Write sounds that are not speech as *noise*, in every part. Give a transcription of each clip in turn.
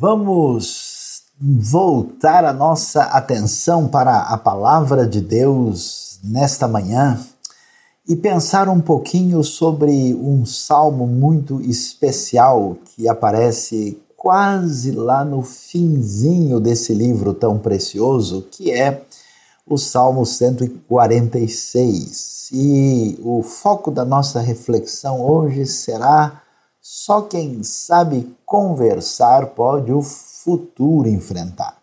Vamos voltar a nossa atenção para a palavra de Deus nesta manhã e pensar um pouquinho sobre um salmo muito especial que aparece quase lá no finzinho desse livro tão precioso, que é o Salmo 146. E o foco da nossa reflexão hoje será só quem sabe conversar pode o futuro enfrentar.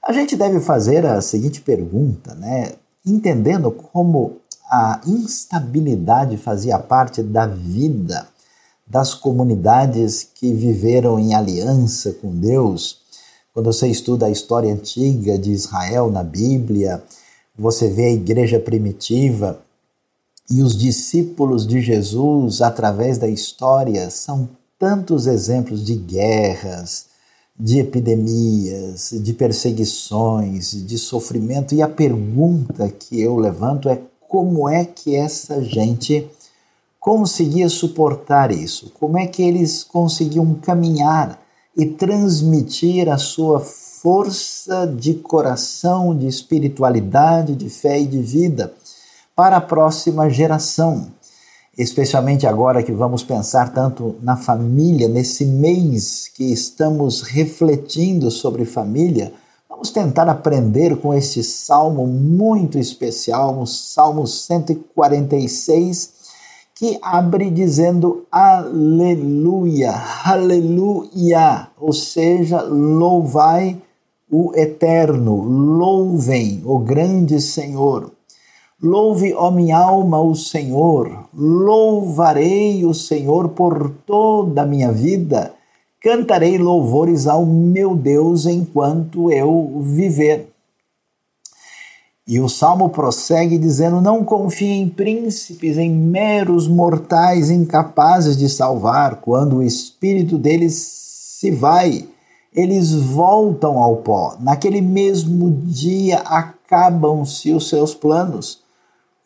A gente deve fazer a seguinte pergunta, né? Entendendo como a instabilidade fazia parte da vida das comunidades que viveram em aliança com Deus. Quando você estuda a história antiga de Israel na Bíblia, você vê a igreja primitiva e os discípulos de Jesus, através da história, são tantos exemplos de guerras, de epidemias, de perseguições, de sofrimento. E a pergunta que eu levanto é como é que essa gente conseguia suportar isso? Como é que eles conseguiam caminhar e transmitir a sua força de coração, de espiritualidade, de fé e de vida? Para a próxima geração. Especialmente agora que vamos pensar tanto na família, nesse mês que estamos refletindo sobre família, vamos tentar aprender com este salmo muito especial, o Salmo 146, que abre dizendo Aleluia, Aleluia, ou seja, louvai o Eterno, louvem o grande Senhor. Louve, ó minha alma, o Senhor. Louvarei o Senhor por toda a minha vida. Cantarei louvores ao meu Deus enquanto eu viver. E o salmo prossegue dizendo: Não confie em príncipes, em meros mortais incapazes de salvar. Quando o espírito deles se vai, eles voltam ao pó. Naquele mesmo dia acabam-se os seus planos.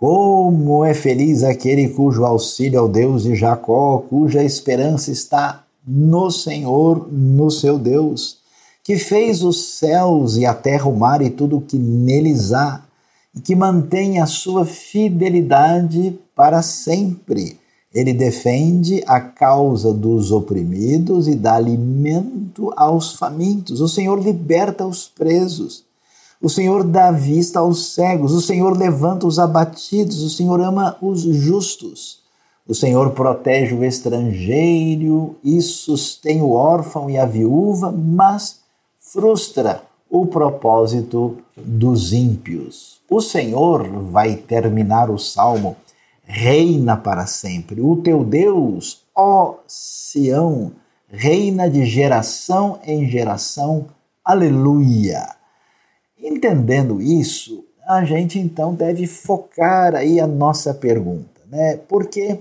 Como é feliz aquele cujo auxílio é o Deus de Jacó, cuja esperança está no Senhor, no seu Deus, que fez os céus e a terra, o mar e tudo o que neles há, e que mantém a sua fidelidade para sempre. Ele defende a causa dos oprimidos e dá alimento aos famintos. O Senhor liberta os presos. O Senhor dá vista aos cegos, o Senhor levanta os abatidos, o Senhor ama os justos. O Senhor protege o estrangeiro e sustém o órfão e a viúva, mas frustra o propósito dos ímpios. O Senhor vai terminar o salmo, reina para sempre. O teu Deus, ó Sião, reina de geração em geração. Aleluia. Entendendo isso, a gente então deve focar aí a nossa pergunta, né? Porque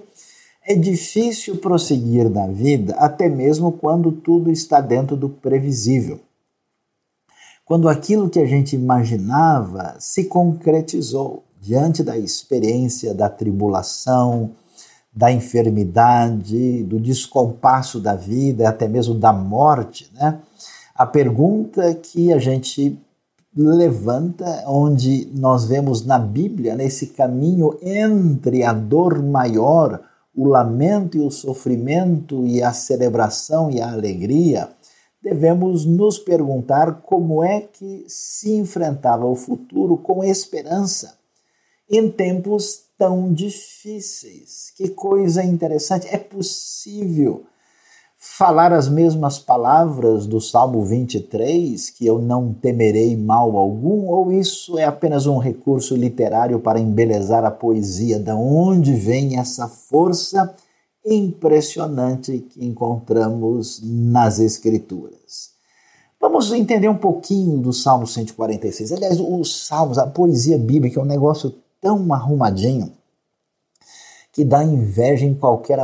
é difícil prosseguir na vida até mesmo quando tudo está dentro do previsível. Quando aquilo que a gente imaginava se concretizou diante da experiência da tribulação, da enfermidade, do descompasso da vida, até mesmo da morte, né? A pergunta que a gente levanta, onde nós vemos na Bíblia, nesse caminho entre a dor maior, o lamento e o sofrimento e a celebração e a alegria, devemos nos perguntar como é que se enfrentava o futuro com esperança em tempos tão difíceis. Que coisa interessante! É possível falar as mesmas palavras do Salmo 23, que eu não temerei mal algum, ou isso é apenas um recurso literário para embelezar a poesia? Da onde vem essa força impressionante que encontramos nas Escrituras? Vamos entender um pouquinho do Salmo 146. Aliás, os Salmos, a poesia bíblica é um negócio tão arrumadinho que dá inveja em qualquer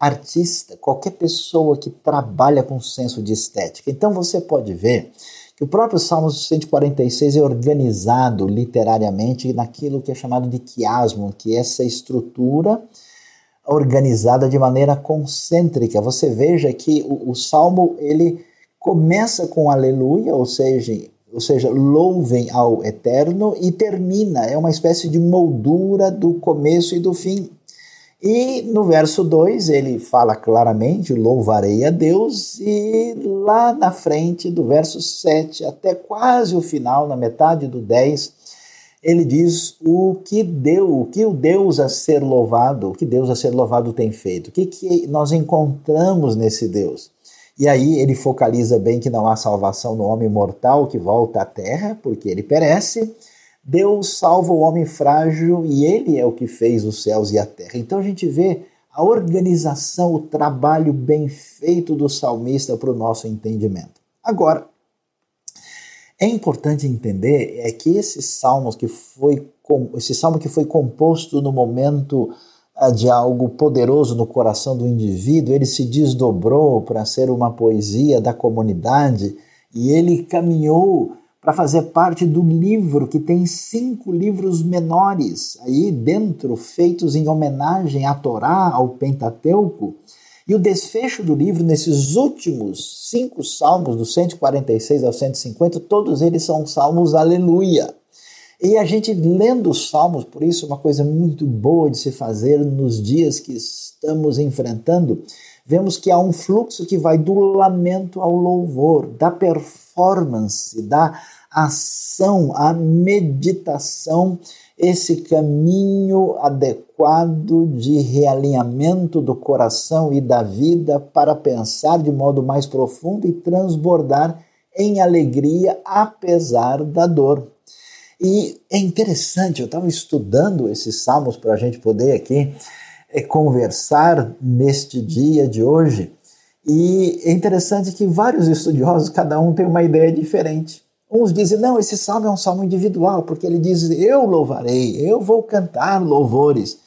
artista, qualquer pessoa que trabalha com senso de estética. Então você pode ver que o próprio Salmo 146 é organizado literariamente naquilo que é chamado de quiasmo, que é essa estrutura organizada de maneira concêntrica. Você veja que o, o salmo ele começa com aleluia, ou seja, ou seja, louvem ao Eterno, e termina, é uma espécie de moldura do começo e do fim. E no verso 2 ele fala claramente: louvarei a Deus, e lá na frente, do verso 7 até quase o final, na metade do 10, ele diz o que deu, o que o Deus a ser louvado, o que Deus a ser louvado tem feito, o que, que nós encontramos nesse Deus. E aí ele focaliza bem que não há salvação no homem mortal que volta à terra, porque ele perece. Deus salva o homem frágil e ele é o que fez os céus e a terra. Então a gente vê a organização, o trabalho bem feito do salmista para o nosso entendimento. Agora, é importante entender é que esse salmo que foi esse salmo que foi composto no momento ah, de algo poderoso no coração do indivíduo, ele se desdobrou para ser uma poesia da comunidade e ele caminhou para fazer parte do livro que tem cinco livros menores aí dentro, feitos em homenagem à Torá, ao Pentateuco. E o desfecho do livro, nesses últimos cinco salmos, do 146 ao 150, todos eles são salmos aleluia. E a gente lendo os salmos, por isso, uma coisa muito boa de se fazer nos dias que estamos enfrentando, vemos que há um fluxo que vai do lamento ao louvor, da performance, da ação, a meditação esse caminho adequado de realinhamento do coração e da vida para pensar de modo mais profundo e transbordar em alegria apesar da dor. E é interessante, eu estava estudando esses salmos para a gente poder aqui é, conversar neste dia de hoje, e é interessante que vários estudiosos, cada um tem uma ideia diferente. Uns dizem, não, esse salmo é um salmo individual, porque ele diz, eu louvarei, eu vou cantar louvores.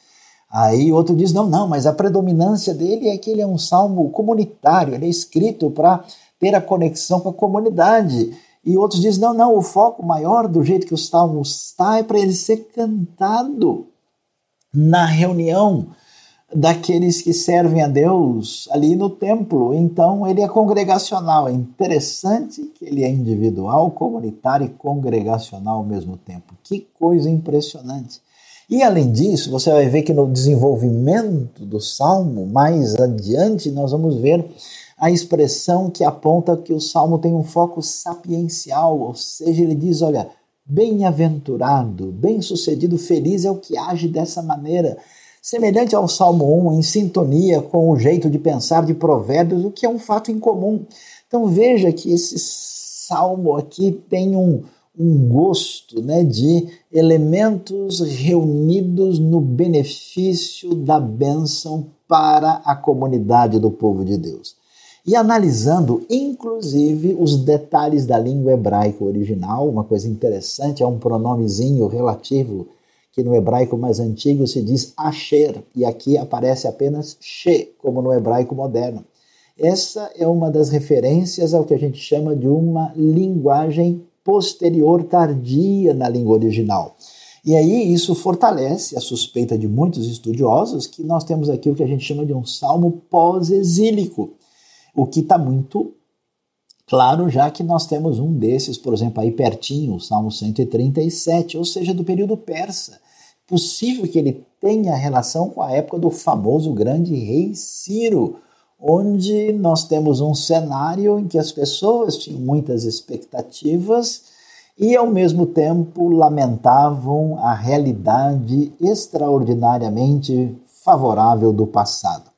Aí outro diz, não, não, mas a predominância dele é que ele é um salmo comunitário, ele é escrito para ter a conexão com a comunidade. E outros dizem, não, não, o foco maior do jeito que o salmo está é para ele ser cantado na reunião, daqueles que servem a Deus ali no templo. Então, ele é congregacional. É interessante que ele é individual, comunitário e congregacional ao mesmo tempo. Que coisa impressionante. E além disso, você vai ver que no desenvolvimento do salmo, mais adiante, nós vamos ver a expressão que aponta que o salmo tem um foco sapiencial, ou seja, ele diz: olha, bem-aventurado, bem-sucedido, feliz é o que age dessa maneira semelhante ao Salmo 1, em sintonia com o jeito de pensar de Provérbios, o que é um fato incomum. Então veja que esse salmo aqui tem um, um gosto né, de elementos reunidos no benefício da bênção para a comunidade do povo de Deus. E analisando, inclusive, os detalhes da língua hebraica original, uma coisa interessante, é um pronomezinho relativo que no hebraico mais antigo se diz asher, e aqui aparece apenas she, como no hebraico moderno. Essa é uma das referências ao que a gente chama de uma linguagem posterior tardia na língua original. E aí isso fortalece a suspeita de muitos estudiosos que nós temos aqui o que a gente chama de um salmo pós-exílico, o que está muito Claro, já que nós temos um desses, por exemplo, aí pertinho, o Salmo 137, ou seja, do período persa. Possível que ele tenha relação com a época do famoso grande rei Ciro, onde nós temos um cenário em que as pessoas tinham muitas expectativas e, ao mesmo tempo, lamentavam a realidade extraordinariamente favorável do passado.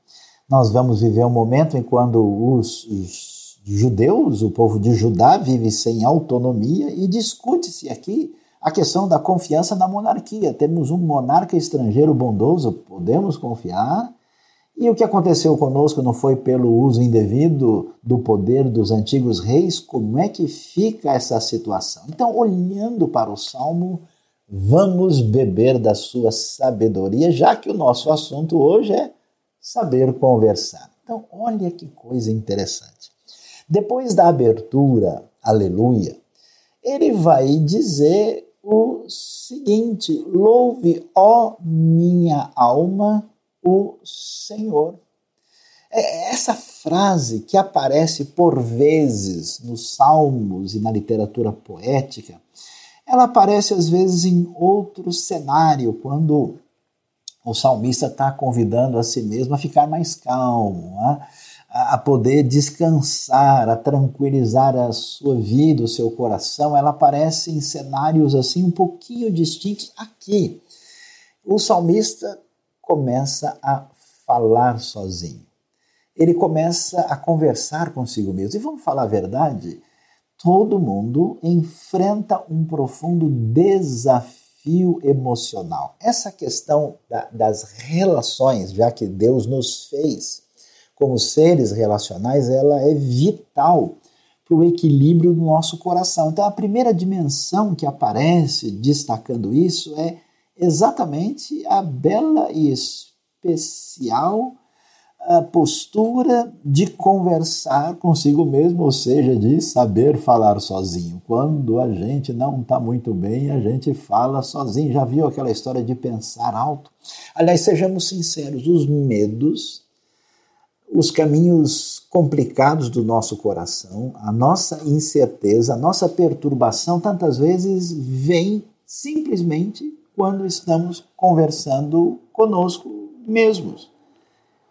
Nós vamos viver um momento em quando os, os judeus, o povo de Judá vive sem autonomia e discute-se aqui a questão da confiança na monarquia. Temos um monarca estrangeiro bondoso, podemos confiar? E o que aconteceu conosco não foi pelo uso indevido do poder dos antigos reis? Como é que fica essa situação? Então, olhando para o Salmo, vamos beber da sua sabedoria, já que o nosso assunto hoje é saber conversar. Então, olha que coisa interessante. Depois da abertura, aleluia, ele vai dizer o seguinte: louve, ó minha alma, o Senhor. É essa frase que aparece por vezes nos salmos e na literatura poética, ela aparece às vezes em outro cenário, quando o salmista está convidando a si mesmo a ficar mais calmo, a, a poder descansar, a tranquilizar a sua vida, o seu coração. Ela aparece em cenários assim um pouquinho distintos aqui. O salmista começa a falar sozinho ele começa a conversar consigo mesmo. E vamos falar a verdade, todo mundo enfrenta um profundo desafio emocional. Essa questão da, das relações, já que Deus nos fez como seres relacionais, ela é vital para o equilíbrio do nosso coração. Então, a primeira dimensão que aparece destacando isso é exatamente a bela e especial postura de conversar consigo mesmo, ou seja, de saber falar sozinho. Quando a gente não está muito bem, a gente fala sozinho. Já viu aquela história de pensar alto? Aliás, sejamos sinceros, os medos, os caminhos complicados do nosso coração, a nossa incerteza, a nossa perturbação, tantas vezes vem simplesmente quando estamos conversando conosco mesmos.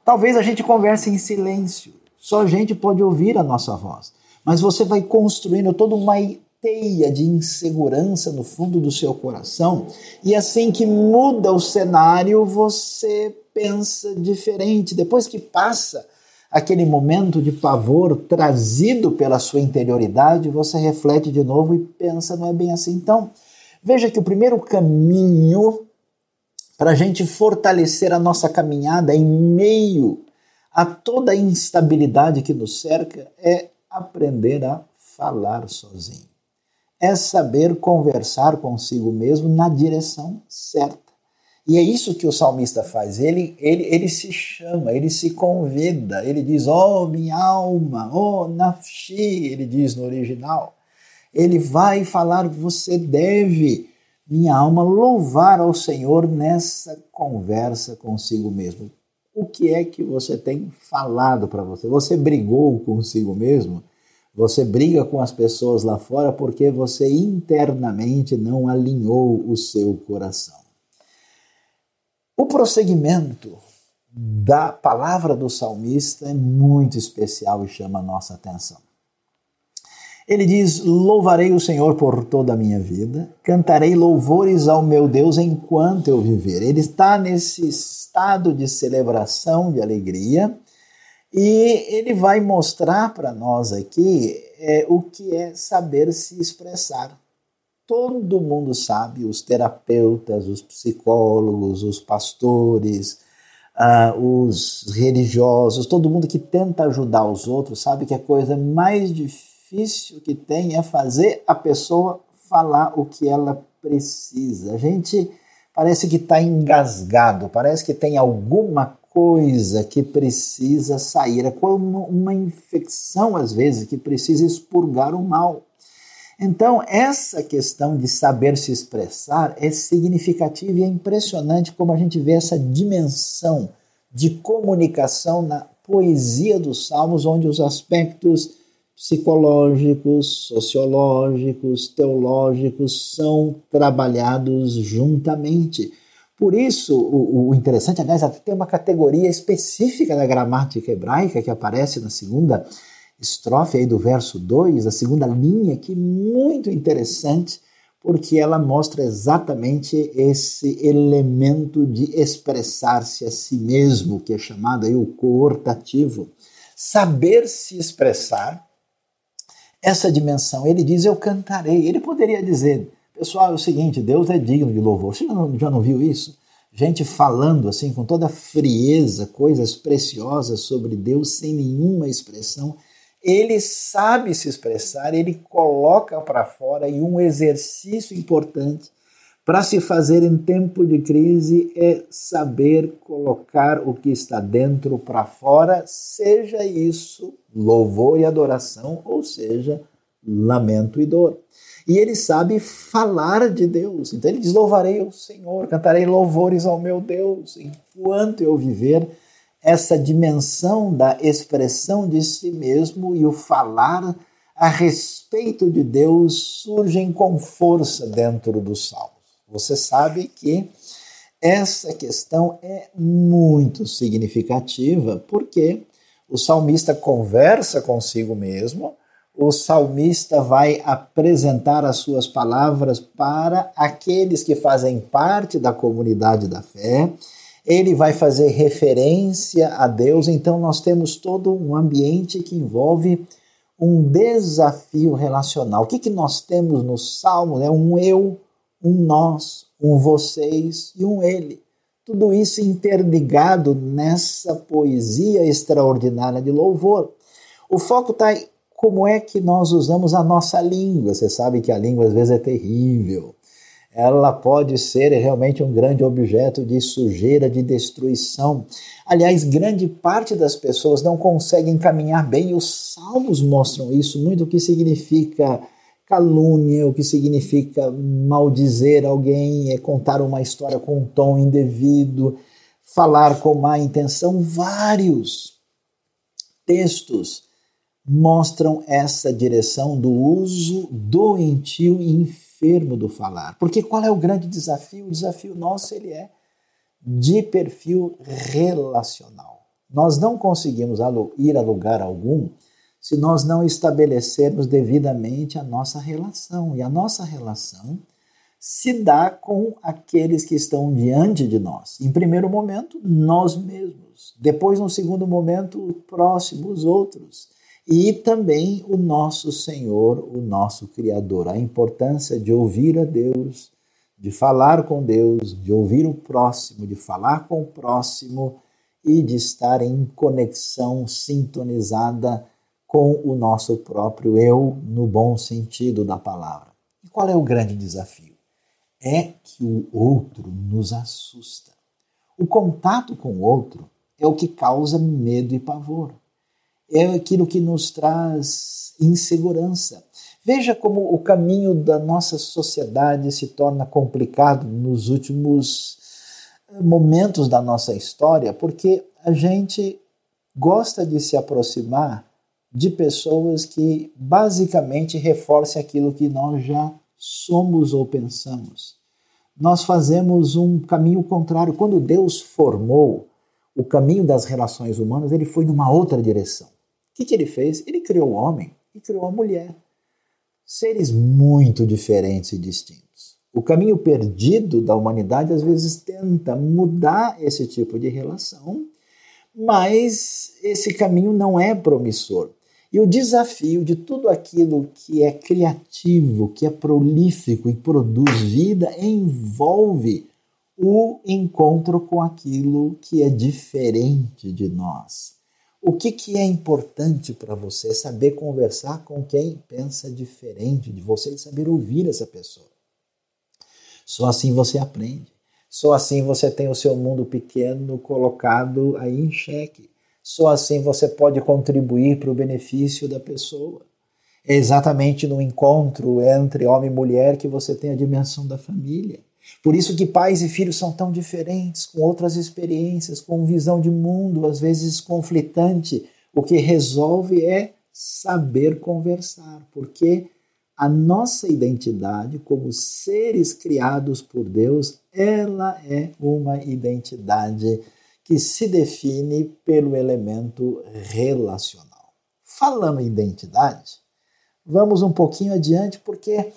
Talvez a gente converse em silêncio, só a gente pode ouvir a nossa voz. Mas você vai construindo toda uma teia de insegurança no fundo do seu coração, e assim que muda o cenário, você pensa diferente. Depois que passa aquele momento de pavor trazido pela sua interioridade, você reflete de novo e pensa, não é bem assim. Então, veja que o primeiro caminho para a gente fortalecer a nossa caminhada em meio a toda a instabilidade que nos cerca, é aprender a falar sozinho. É saber conversar consigo mesmo na direção certa. E é isso que o salmista faz. Ele, ele, ele se chama, ele se convida, ele diz: Oh, minha alma, oh, nafshi, ele diz no original. Ele vai falar: Você deve minha alma louvar ao Senhor nessa conversa consigo mesmo. O que é que você tem falado para você? Você brigou consigo mesmo? Você briga com as pessoas lá fora porque você internamente não alinhou o seu coração. O prosseguimento da palavra do salmista é muito especial e chama a nossa atenção. Ele diz: Louvarei o Senhor por toda a minha vida, cantarei louvores ao meu Deus enquanto eu viver. Ele está nesse estado de celebração, de alegria, e ele vai mostrar para nós aqui é, o que é saber se expressar. Todo mundo sabe, os terapeutas, os psicólogos, os pastores, uh, os religiosos, todo mundo que tenta ajudar os outros sabe que a coisa mais difícil que tem é fazer a pessoa falar o que ela precisa. A gente parece que está engasgado, parece que tem alguma coisa que precisa sair. É como uma infecção, às vezes, que precisa expurgar o mal. Então, essa questão de saber se expressar é significativa e é impressionante como a gente vê essa dimensão de comunicação na poesia dos Salmos, onde os aspectos psicológicos, sociológicos, teológicos são trabalhados juntamente. Por isso, o, o interessante, aliás, até tem uma categoria específica da gramática hebraica que aparece na segunda estrofe aí do verso 2, a segunda linha, que é muito interessante, porque ela mostra exatamente esse elemento de expressar-se a si mesmo, que é chamado aí o coortativo. Saber se expressar essa dimensão. Ele diz: Eu cantarei. Ele poderia dizer, pessoal, é o seguinte: Deus é digno de louvor. Você já não, já não viu isso? Gente falando assim, com toda frieza, coisas preciosas sobre Deus, sem nenhuma expressão. Ele sabe se expressar, ele coloca para fora e um exercício importante para se fazer em tempo de crise é saber colocar o que está dentro para fora, seja isso louvor e adoração, ou seja, lamento e dor. E ele sabe falar de Deus. Então ele diz: Louvarei o Senhor, cantarei louvores ao meu Deus enquanto eu viver. Essa dimensão da expressão de si mesmo e o falar a respeito de Deus surgem com força dentro dos salmos. Você sabe que essa questão é muito significativa porque o salmista conversa consigo mesmo, o salmista vai apresentar as suas palavras para aqueles que fazem parte da comunidade da fé ele vai fazer referência a Deus, então nós temos todo um ambiente que envolve um desafio relacional. O que, que nós temos no Salmo? É um eu, um nós, um vocês e um ele. Tudo isso interligado nessa poesia extraordinária de louvor. O foco está em como é que nós usamos a nossa língua. Você sabe que a língua às vezes é terrível ela pode ser realmente um grande objeto de sujeira, de destruição. Aliás, grande parte das pessoas não conseguem caminhar bem, e os salmos mostram isso muito, o que significa calúnia, o que significa maldizer alguém, é contar uma história com um tom indevido, falar com má intenção. Vários textos mostram essa direção do uso doentio e enfermo do falar. Porque qual é o grande desafio? O desafio nosso ele é de perfil relacional. Nós não conseguimos ir a lugar algum se nós não estabelecermos devidamente a nossa relação. E a nossa relação se dá com aqueles que estão diante de nós. Em primeiro momento, nós mesmos. Depois, no segundo momento, o próximo, os outros e também o nosso Senhor, o nosso Criador. A importância de ouvir a Deus, de falar com Deus, de ouvir o próximo, de falar com o próximo e de estar em conexão sintonizada com o nosso próprio eu, no bom sentido da palavra. E qual é o grande desafio? É que o outro nos assusta. O contato com o outro é o que causa medo e pavor é aquilo que nos traz insegurança. Veja como o caminho da nossa sociedade se torna complicado nos últimos eh, momentos da nossa história, porque a gente gosta de se aproximar de pessoas que basicamente reforcem aquilo que nós já somos ou pensamos. Nós fazemos um caminho contrário. Quando Deus formou o caminho das relações humanas, ele foi numa outra direção que, que ele fez? Ele criou o homem e criou a mulher. Seres muito diferentes e distintos. O caminho perdido da humanidade às vezes tenta mudar esse tipo de relação, mas esse caminho não é promissor. E o desafio de tudo aquilo que é criativo, que é prolífico e produz vida, envolve o encontro com aquilo que é diferente de nós. O que, que é importante para você? Saber conversar com quem pensa diferente de você e saber ouvir essa pessoa. Só assim você aprende. Só assim você tem o seu mundo pequeno colocado aí em xeque. Só assim você pode contribuir para o benefício da pessoa. É exatamente no encontro entre homem e mulher que você tem a dimensão da família. Por isso que pais e filhos são tão diferentes, com outras experiências, com visão de mundo às vezes conflitante. O que resolve é saber conversar, porque a nossa identidade como seres criados por Deus, ela é uma identidade que se define pelo elemento relacional. Falando em identidade, vamos um pouquinho adiante porque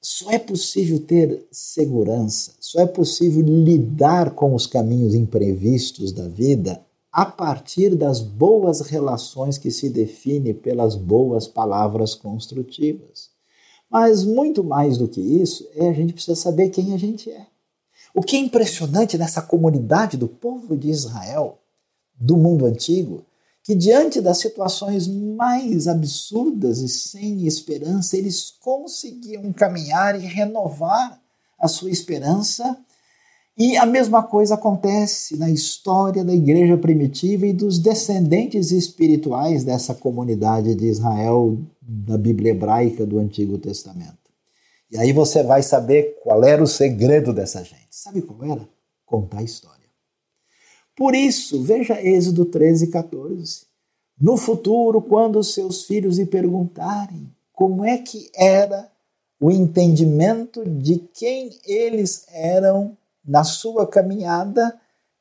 só é possível ter segurança, só é possível lidar com os caminhos imprevistos da vida a partir das boas relações que se define pelas boas palavras construtivas. Mas muito mais do que isso, é a gente precisa saber quem a gente é. O que é impressionante nessa comunidade do povo de Israel, do mundo antigo, que diante das situações mais absurdas e sem esperança, eles conseguiam caminhar e renovar a sua esperança. E a mesma coisa acontece na história da igreja primitiva e dos descendentes espirituais dessa comunidade de Israel da Bíblia hebraica do Antigo Testamento. E aí você vai saber qual era o segredo dessa gente. Sabe qual era? Contar a história. Por isso, veja Êxodo 13, 14. No futuro, quando seus filhos lhe perguntarem como é que era o entendimento de quem eles eram na sua caminhada,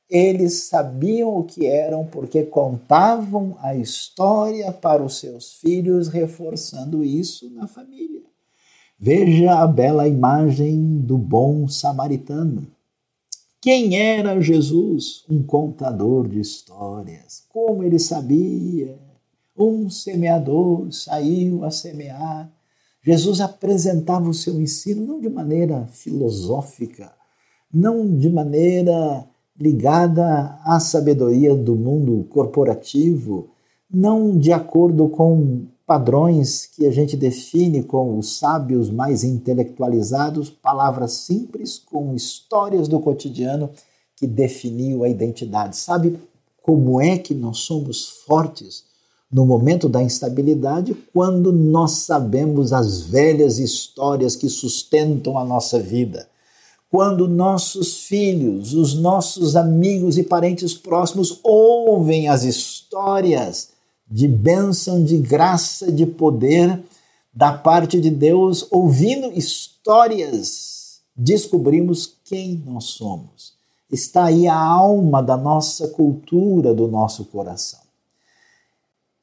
eles sabiam o que eram porque contavam a história para os seus filhos, reforçando isso na família. Veja a bela imagem do bom samaritano. Quem era Jesus? Um contador de histórias. Como ele sabia? Um semeador saiu a semear. Jesus apresentava o seu ensino não de maneira filosófica, não de maneira ligada à sabedoria do mundo corporativo, não de acordo com padrões que a gente define com os sábios mais intelectualizados, palavras simples com histórias do cotidiano que definiu a identidade. Sabe como é que nós somos fortes no momento da instabilidade? Quando nós sabemos as velhas histórias que sustentam a nossa vida. Quando nossos filhos, os nossos amigos e parentes próximos ouvem as histórias de bênção, de graça, de poder da parte de Deus, ouvindo histórias, descobrimos quem nós somos. Está aí a alma da nossa cultura, do nosso coração.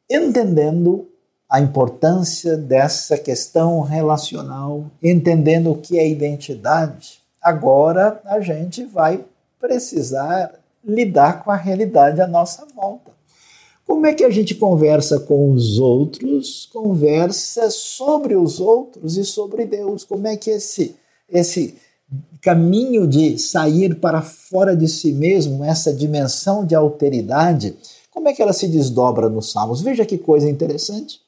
Entendendo a importância dessa questão relacional, entendendo o que é identidade, agora a gente vai precisar lidar com a realidade à nossa volta. Como é que a gente conversa com os outros? Conversa sobre os outros e sobre Deus. Como é que esse esse caminho de sair para fora de si mesmo, essa dimensão de alteridade, como é que ela se desdobra nos Salmos? Veja que coisa interessante.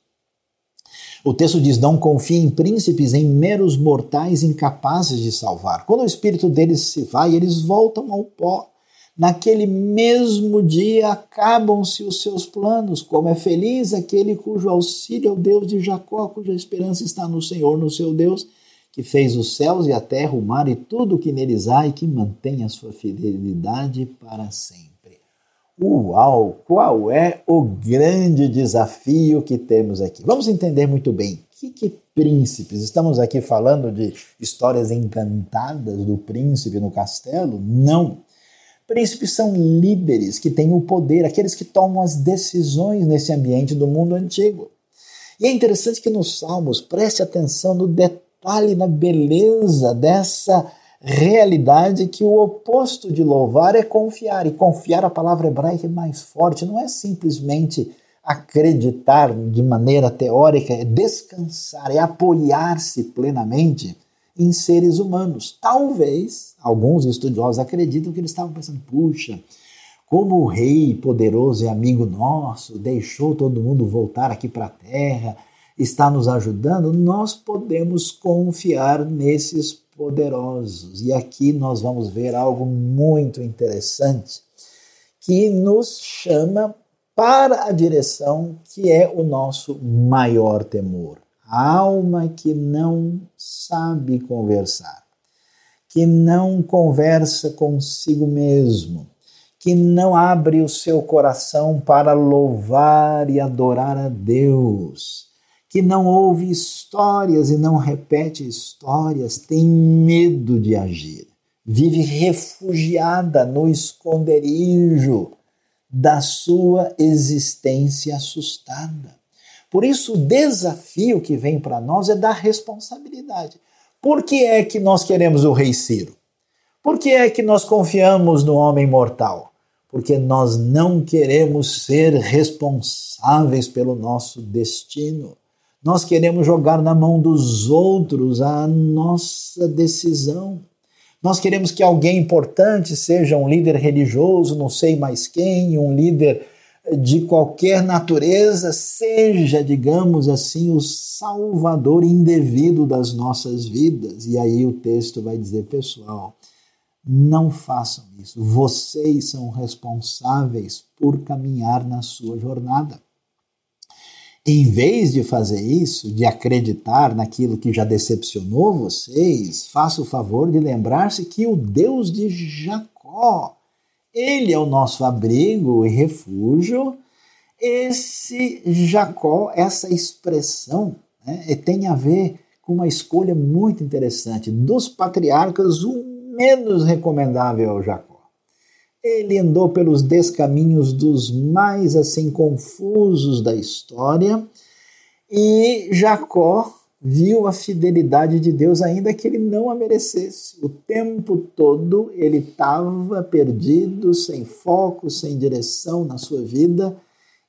O texto diz: Não confie em príncipes, em meros mortais incapazes de salvar. Quando o espírito deles se vai, eles voltam ao pó. Naquele mesmo dia acabam-se os seus planos, como é feliz aquele cujo auxílio é o Deus de Jacó, cuja esperança está no Senhor, no seu Deus, que fez os céus e a terra, o mar e tudo o que neles há e que mantém a sua fidelidade para sempre. Uau! Qual é o grande desafio que temos aqui? Vamos entender muito bem. Que, que príncipes? Estamos aqui falando de histórias encantadas do príncipe no castelo? Não. Príncipes são líderes que têm o poder, aqueles que tomam as decisões nesse ambiente do mundo antigo. E é interessante que nos Salmos preste atenção no detalhe, na beleza dessa realidade que o oposto de louvar é confiar. E confiar, a palavra hebraica é mais forte, não é simplesmente acreditar de maneira teórica, é descansar, é apoiar-se plenamente em seres humanos. Talvez alguns estudiosos acreditam que eles estavam pensando: puxa, como o rei poderoso e amigo nosso deixou todo mundo voltar aqui para a terra, está nos ajudando, nós podemos confiar nesses poderosos. E aqui nós vamos ver algo muito interessante que nos chama para a direção que é o nosso maior temor. A alma que não sabe conversar, que não conversa consigo mesmo, que não abre o seu coração para louvar e adorar a Deus, que não ouve histórias e não repete histórias, tem medo de agir, vive refugiada no esconderijo da sua existência assustada. Por isso, o desafio que vem para nós é da responsabilidade. Por que é que nós queremos o Rei Ciro? Por que é que nós confiamos no homem mortal? Porque nós não queremos ser responsáveis pelo nosso destino. Nós queremos jogar na mão dos outros a nossa decisão. Nós queremos que alguém importante seja um líder religioso, não sei mais quem, um líder de qualquer natureza seja, digamos assim, o salvador indevido das nossas vidas. E aí o texto vai dizer, pessoal, não façam isso. Vocês são responsáveis por caminhar na sua jornada. Em vez de fazer isso, de acreditar naquilo que já decepcionou vocês, faça o favor de lembrar-se que o Deus de Jacó ele é o nosso abrigo e refúgio. Esse Jacó, essa expressão, né, tem a ver com uma escolha muito interessante. Dos patriarcas, o menos recomendável é o Jacó. Ele andou pelos descaminhos dos mais assim confusos da história e Jacó viu a fidelidade de Deus, ainda que ele não a merecesse. O tempo todo ele estava perdido, sem foco, sem direção na sua vida,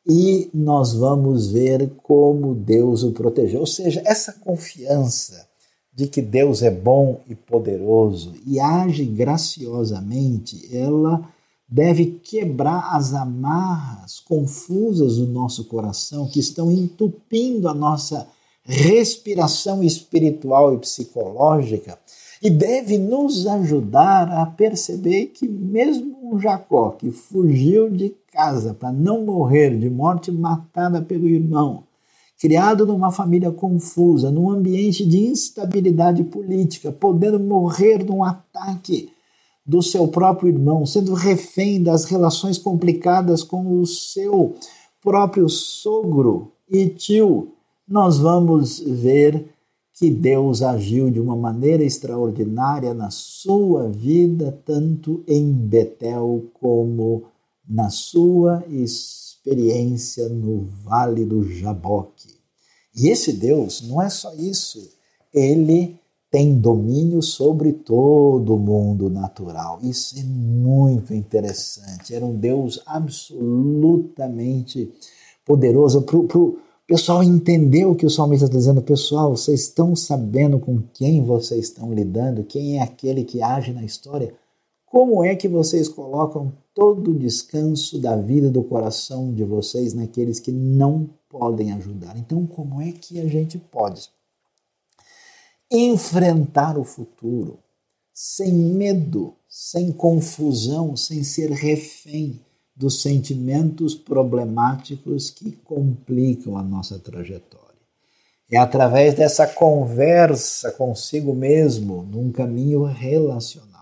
e nós vamos ver como Deus o protegeu. Ou seja, essa confiança de que Deus é bom e poderoso e age graciosamente, ela deve quebrar as amarras confusas do nosso coração que estão entupindo a nossa respiração espiritual e psicológica e deve nos ajudar a perceber que mesmo um Jacó que fugiu de casa para não morrer de morte matada pelo irmão, criado numa família confusa, num ambiente de instabilidade política, podendo morrer num ataque do seu próprio irmão, sendo refém das relações complicadas com o seu próprio sogro e tio, nós vamos ver que Deus agiu de uma maneira extraordinária na sua vida, tanto em Betel como na sua experiência no Vale do Jaboque. E esse Deus não é só isso, ele tem domínio sobre todo o mundo natural. Isso é muito interessante. Era um Deus absolutamente poderoso. Para o pessoal entender o que o salmista está dizendo, pessoal, vocês estão sabendo com quem vocês estão lidando, quem é aquele que age na história? Como é que vocês colocam todo o descanso da vida do coração de vocês naqueles que não podem ajudar? Então, como é que a gente pode? enfrentar o futuro sem medo, sem confusão, sem ser refém dos sentimentos problemáticos que complicam a nossa trajetória. É através dessa conversa consigo mesmo, num caminho relacional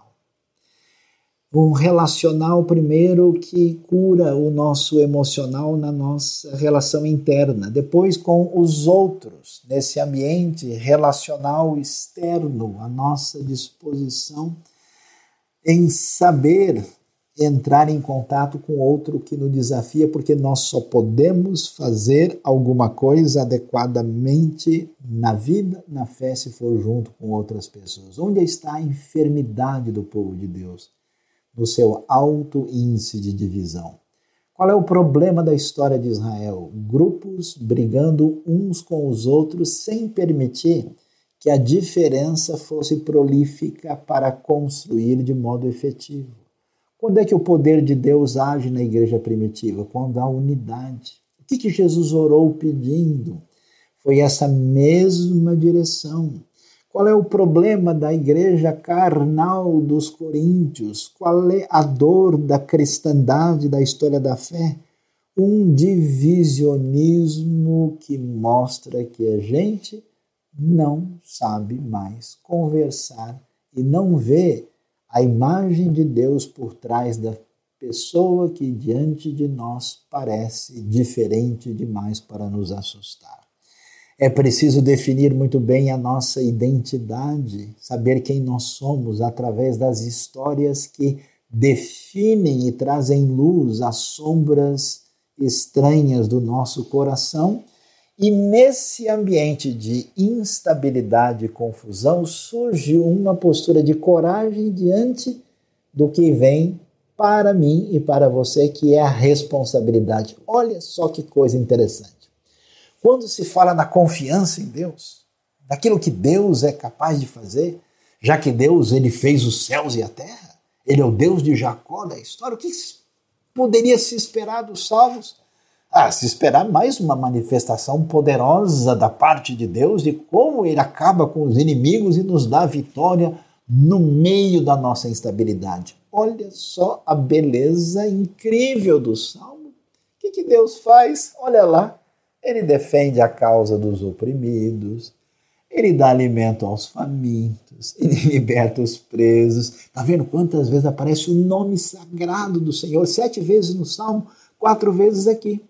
um relacional primeiro que cura o nosso emocional na nossa relação interna, depois com os outros, nesse ambiente relacional externo, a nossa disposição em saber entrar em contato com outro que nos desafia, porque nós só podemos fazer alguma coisa adequadamente na vida, na fé, se for junto com outras pessoas. Onde está a enfermidade do povo de Deus? no seu alto índice de divisão. Qual é o problema da história de Israel? Grupos brigando uns com os outros sem permitir que a diferença fosse prolífica para construir de modo efetivo. Quando é que o poder de Deus age na igreja primitiva? Quando há unidade. O que, que Jesus orou pedindo? Foi essa mesma direção. Qual é o problema da igreja carnal dos coríntios? Qual é a dor da cristandade, da história da fé? Um divisionismo que mostra que a gente não sabe mais conversar e não vê a imagem de Deus por trás da pessoa que diante de nós parece diferente demais para nos assustar. É preciso definir muito bem a nossa identidade, saber quem nós somos através das histórias que definem e trazem luz às sombras estranhas do nosso coração. E nesse ambiente de instabilidade e confusão surge uma postura de coragem diante do que vem para mim e para você, que é a responsabilidade. Olha só que coisa interessante. Quando se fala na confiança em Deus, daquilo que Deus é capaz de fazer, já que Deus ele fez os céus e a terra, ele é o Deus de Jacó da história, o que poderia se esperar dos salvos? Ah, se esperar mais uma manifestação poderosa da parte de Deus de como ele acaba com os inimigos e nos dá vitória no meio da nossa instabilidade. Olha só a beleza incrível do salmo. O que, que Deus faz? Olha lá, ele defende a causa dos oprimidos, Ele dá alimento aos famintos, ele *laughs* liberta os presos. Está vendo quantas vezes aparece o nome sagrado do Senhor? Sete vezes no Salmo, quatro vezes aqui.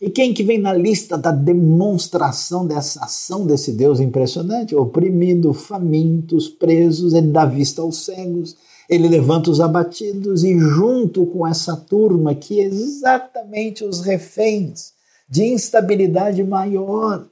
E quem que vem na lista da demonstração dessa ação desse Deus impressionante? Oprimido, famintos, presos, ele dá vista aos cegos, ele levanta os abatidos e junto com essa turma que é exatamente os reféns de instabilidade maior,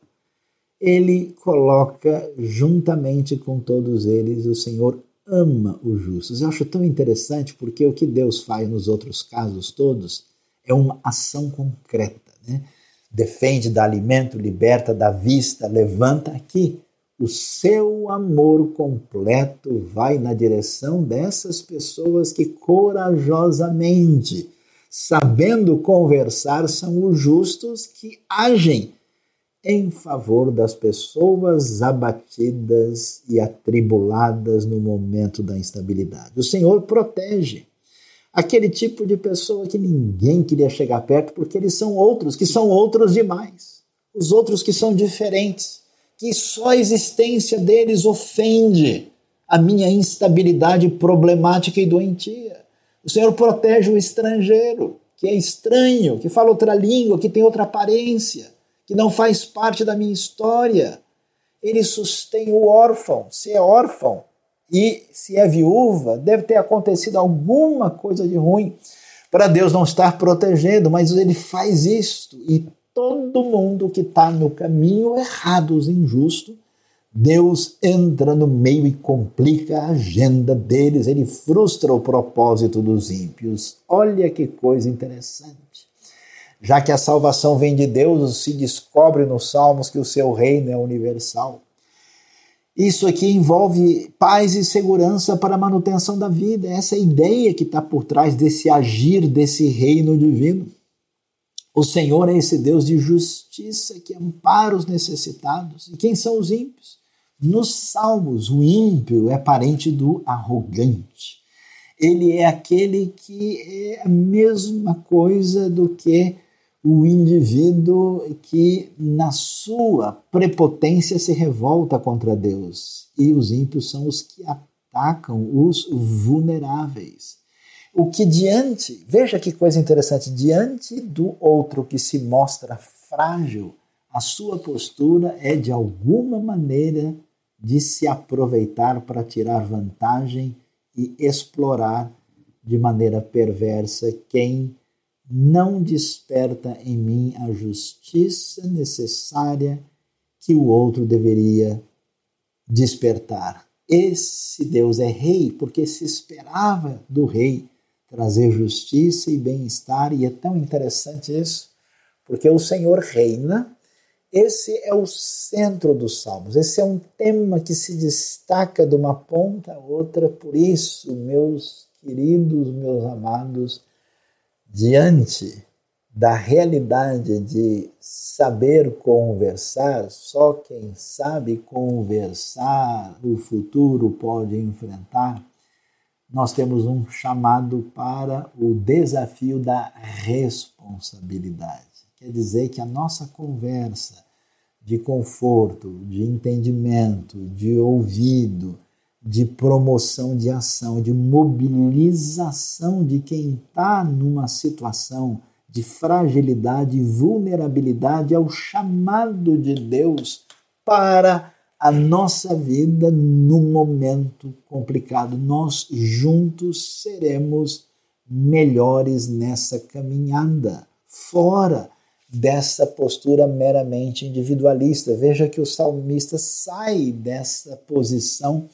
ele coloca juntamente com todos eles, o Senhor ama os justos. Eu acho tão interessante porque o que Deus faz nos outros casos todos é uma ação concreta. Né? Defende, dá alimento, liberta, dá vista, levanta aqui. O seu amor completo vai na direção dessas pessoas que corajosamente, sabendo conversar, são os justos que agem em favor das pessoas abatidas e atribuladas no momento da instabilidade. O Senhor protege aquele tipo de pessoa que ninguém queria chegar perto porque eles são outros, que são outros demais. Os outros que são diferentes, que só a existência deles ofende a minha instabilidade problemática e doentia. O Senhor protege o estrangeiro, que é estranho, que fala outra língua, que tem outra aparência que não faz parte da minha história. Ele sustém o órfão. Se é órfão e se é viúva, deve ter acontecido alguma coisa de ruim para Deus não estar protegendo, mas ele faz isto e todo mundo que está no caminho errado, os injustos, Deus entra no meio e complica a agenda deles, ele frustra o propósito dos ímpios. Olha que coisa interessante. Já que a salvação vem de Deus, se descobre nos Salmos que o seu reino é universal. Isso aqui envolve paz e segurança para a manutenção da vida. Essa é a ideia que está por trás desse agir desse reino divino. O Senhor é esse Deus de justiça que ampara os necessitados. E quem são os ímpios? Nos Salmos, o ímpio é parente do arrogante. Ele é aquele que é a mesma coisa do que o indivíduo que, na sua prepotência, se revolta contra Deus. E os ímpios são os que atacam os vulneráveis. O que diante, veja que coisa interessante, diante do outro que se mostra frágil, a sua postura é de alguma maneira de se aproveitar para tirar vantagem e explorar de maneira perversa quem não desperta em mim a justiça necessária que o outro deveria despertar. Esse Deus é rei porque se esperava do rei trazer justiça e bem-estar, e é tão interessante isso, porque o Senhor reina. Esse é o centro dos Salmos. Esse é um tema que se destaca de uma ponta a outra. Por isso, meus queridos, meus amados, diante da realidade de saber conversar, só quem sabe conversar o futuro pode enfrentar, nós temos um chamado para o desafio da responsabilidade. Quer dizer que a nossa conversa de conforto, de entendimento, de ouvido, de promoção de ação, de mobilização de quem está numa situação de fragilidade e vulnerabilidade ao chamado de Deus para a nossa vida num momento complicado. Nós juntos seremos melhores nessa caminhada, fora dessa postura meramente individualista. Veja que o salmista sai dessa posição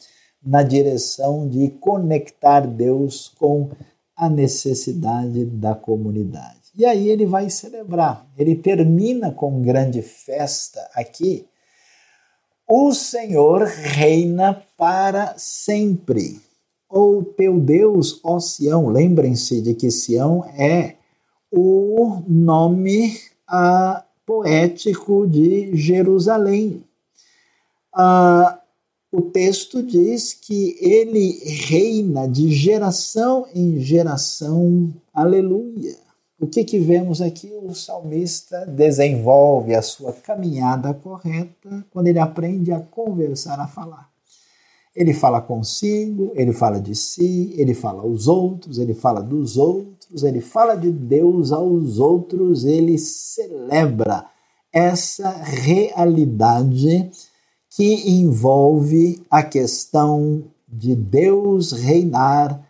na direção de conectar Deus com a necessidade da comunidade. E aí ele vai celebrar. Ele termina com grande festa aqui. O Senhor reina para sempre. O teu Deus, ó Sião, lembrem-se de que Sião é o nome ah, poético de Jerusalém. Ah, o texto diz que ele reina de geração em geração. Aleluia! o que, que vemos aqui? O salmista desenvolve a sua caminhada correta quando ele aprende a conversar, a falar. Ele fala consigo, ele fala de si, ele fala aos outros, ele fala dos outros, ele fala de Deus aos outros, ele celebra essa realidade que envolve a questão de Deus reinar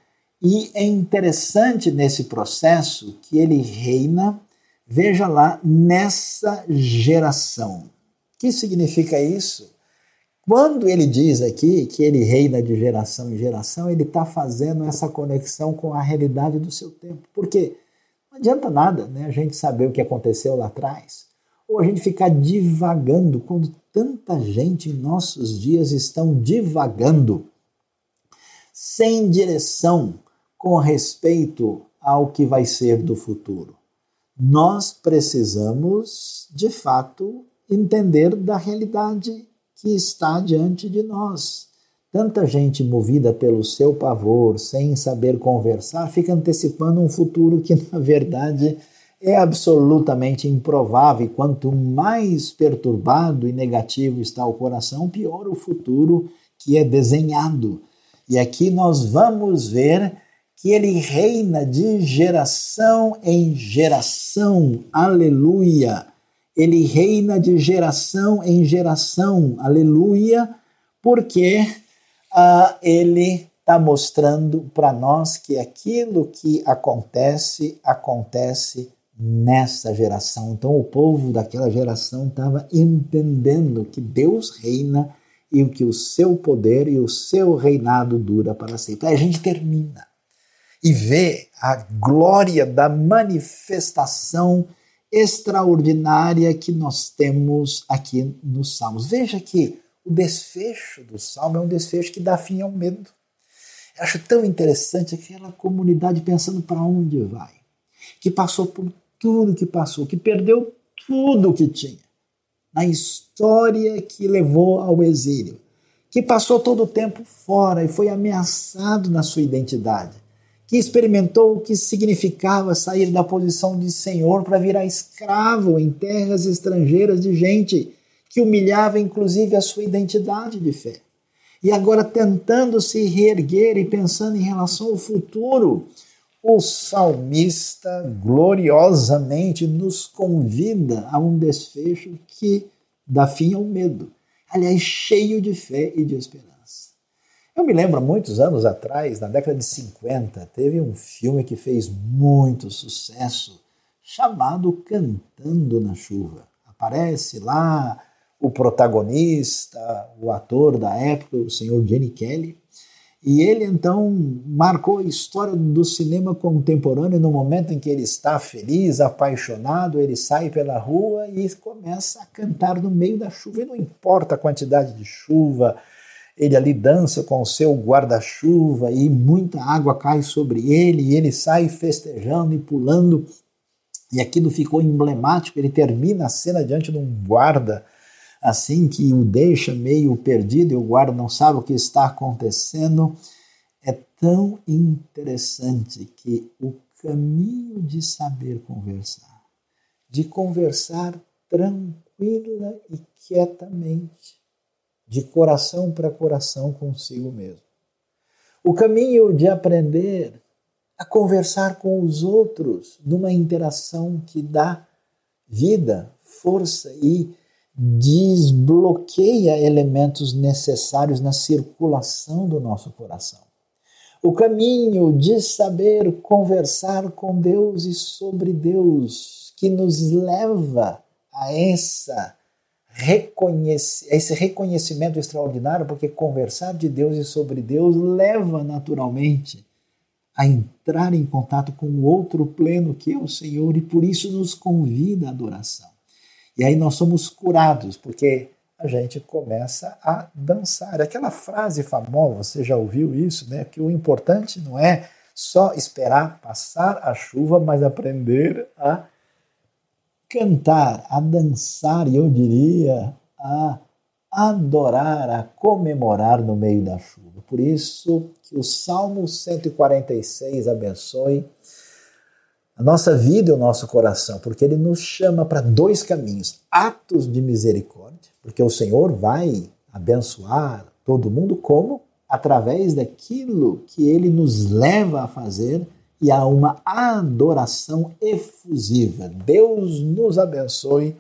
e é interessante nesse processo que ele reina, veja lá, nessa geração. O que significa isso? Quando ele diz aqui que ele reina de geração em geração, ele está fazendo essa conexão com a realidade do seu tempo. Por quê? Não adianta nada né, a gente saber o que aconteceu lá atrás, ou a gente ficar divagando quando tanta gente em nossos dias estão divagando sem direção, com respeito ao que vai ser do futuro. Nós precisamos, de fato, entender da realidade que está diante de nós. Tanta gente movida pelo seu pavor, sem saber conversar, fica antecipando um futuro que, na verdade, é absolutamente improvável. Quanto mais perturbado e negativo está o coração, pior o futuro que é desenhado. E aqui nós vamos ver que ele reina de geração em geração. Aleluia! Ele reina de geração em geração. Aleluia! Porque uh, ele está mostrando para nós que aquilo que acontece, acontece nessa geração. Então, o povo daquela geração estava entendendo que Deus reina e que o seu poder e o seu reinado dura para sempre. Aí a gente termina e vê a glória da manifestação extraordinária que nós temos aqui nos Salmos. Veja que o desfecho do Salmo é um desfecho que dá fim ao medo. Eu acho tão interessante aquela comunidade pensando para onde vai, que passou por tudo que passou, que perdeu tudo que tinha na história que levou ao exílio, que passou todo o tempo fora e foi ameaçado na sua identidade que experimentou o que significava sair da posição de senhor para virar escravo em terras estrangeiras de gente que humilhava inclusive a sua identidade de fé. E agora tentando se reerguer e pensando em relação ao futuro, o salmista gloriosamente nos convida a um desfecho que dá fim ao medo, aliás, cheio de fé e de esperança. Eu me lembro, muitos anos atrás, na década de 50, teve um filme que fez muito sucesso chamado Cantando na Chuva. Aparece lá o protagonista, o ator da época, o senhor Jenny Kelly, e ele então marcou a história do cinema contemporâneo no momento em que ele está feliz, apaixonado, ele sai pela rua e começa a cantar no meio da chuva, e não importa a quantidade de chuva, ele ali dança com o seu guarda-chuva e muita água cai sobre ele e ele sai festejando e pulando. E aquilo ficou emblemático. Ele termina a cena diante de um guarda, assim que o deixa meio perdido e o guarda não sabe o que está acontecendo. É tão interessante que o caminho de saber conversar, de conversar tranquila e quietamente, de coração para coração consigo mesmo. O caminho de aprender a conversar com os outros numa interação que dá vida, força e desbloqueia elementos necessários na circulação do nosso coração. O caminho de saber conversar com Deus e sobre Deus, que nos leva a essa reconhece, esse reconhecimento extraordinário, porque conversar de Deus e sobre Deus leva naturalmente a entrar em contato com o outro pleno que é o Senhor e por isso nos convida à adoração. E aí nós somos curados, porque a gente começa a dançar. Aquela frase famosa, você já ouviu isso, né? Que o importante não é só esperar passar a chuva, mas aprender a cantar, a dançar e eu diria a adorar, a comemorar no meio da chuva. Por isso que o Salmo 146 abençoe a nossa vida e o nosso coração, porque ele nos chama para dois caminhos: atos de misericórdia, porque o Senhor vai abençoar todo mundo, como? Através daquilo que ele nos leva a fazer e a uma adoração efusiva. Deus nos abençoe,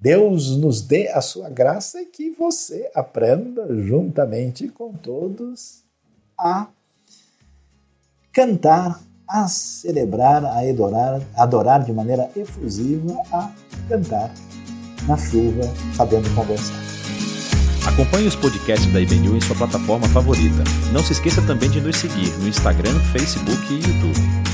Deus nos dê a sua graça e que você aprenda juntamente com todos a cantar, a celebrar, a adorar, adorar de maneira efusiva, a cantar na chuva, sabendo conversar. Acompanhe os podcasts da IBNU em sua plataforma favorita. Não se esqueça também de nos seguir no Instagram, Facebook e YouTube.